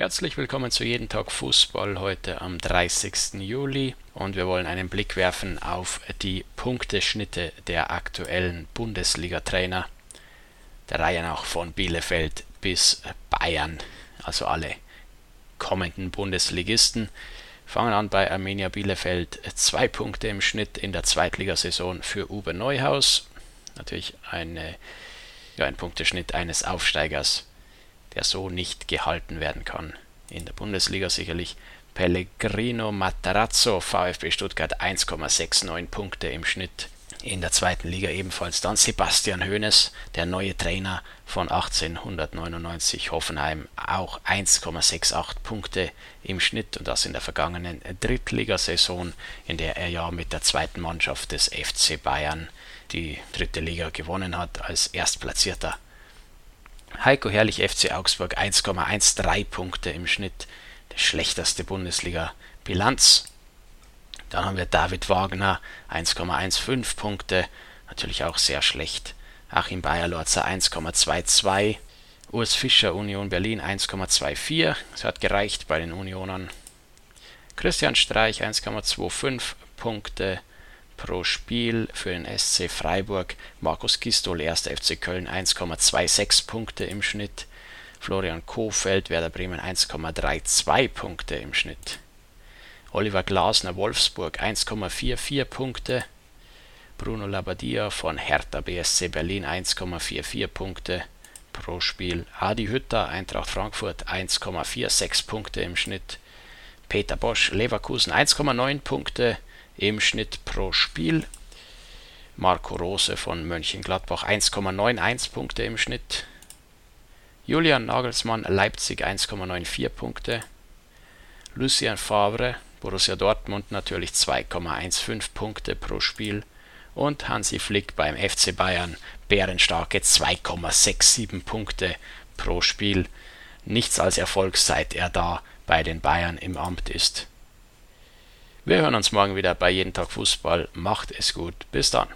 Herzlich willkommen zu Jeden Tag Fußball heute am 30. Juli und wir wollen einen Blick werfen auf die Punkteschnitte der aktuellen Bundesliga-Trainer, der Reihe nach von Bielefeld bis Bayern, also alle kommenden Bundesligisten. Fangen an bei Arminia Bielefeld, zwei Punkte im Schnitt in der Zweitligasaison für Uwe Neuhaus. Natürlich eine, ja, ein Punkteschnitt eines Aufsteigers der so nicht gehalten werden kann. In der Bundesliga sicherlich Pellegrino Matarazzo, VfB Stuttgart 1,69 Punkte im Schnitt. In der zweiten Liga ebenfalls dann Sebastian Hoeneß, der neue Trainer von 1899 Hoffenheim, auch 1,68 Punkte im Schnitt und das in der vergangenen Drittligasaison, in der er ja mit der zweiten Mannschaft des FC Bayern die dritte Liga gewonnen hat als Erstplatzierter. Heiko Herrlich FC Augsburg 1,13 Punkte im Schnitt, die schlechteste Bundesliga-Bilanz. Dann haben wir David Wagner 1,15 Punkte, natürlich auch sehr schlecht. Achim Bayerlorzer 1,22. Urs Fischer Union Berlin 1,24. Das hat gereicht bei den Unionern. Christian Streich 1,25 Punkte pro Spiel für den SC Freiburg. Markus Gistol, 1. FC Köln 1,26 Punkte im Schnitt. Florian Kofeld, Werder Bremen 1,32 Punkte im Schnitt. Oliver Glasner, Wolfsburg 1,44 Punkte. Bruno Labbadia von Hertha BSC Berlin 1,44 Punkte pro Spiel. Adi Hütter, Eintracht Frankfurt 1,46 Punkte im Schnitt. Peter Bosch, Leverkusen 1,9 Punkte im Schnitt pro Spiel. Marco Rose von Mönchengladbach 1,91 Punkte im Schnitt. Julian Nagelsmann Leipzig 1,94 Punkte. Lucien Favre Borussia Dortmund natürlich 2,15 Punkte pro Spiel und Hansi Flick beim FC Bayern bärenstarke 2,67 Punkte pro Spiel. Nichts als Erfolg, seit er da bei den Bayern im Amt ist. Wir hören uns morgen wieder bei Jeden Tag Fußball. Macht es gut. Bis dann.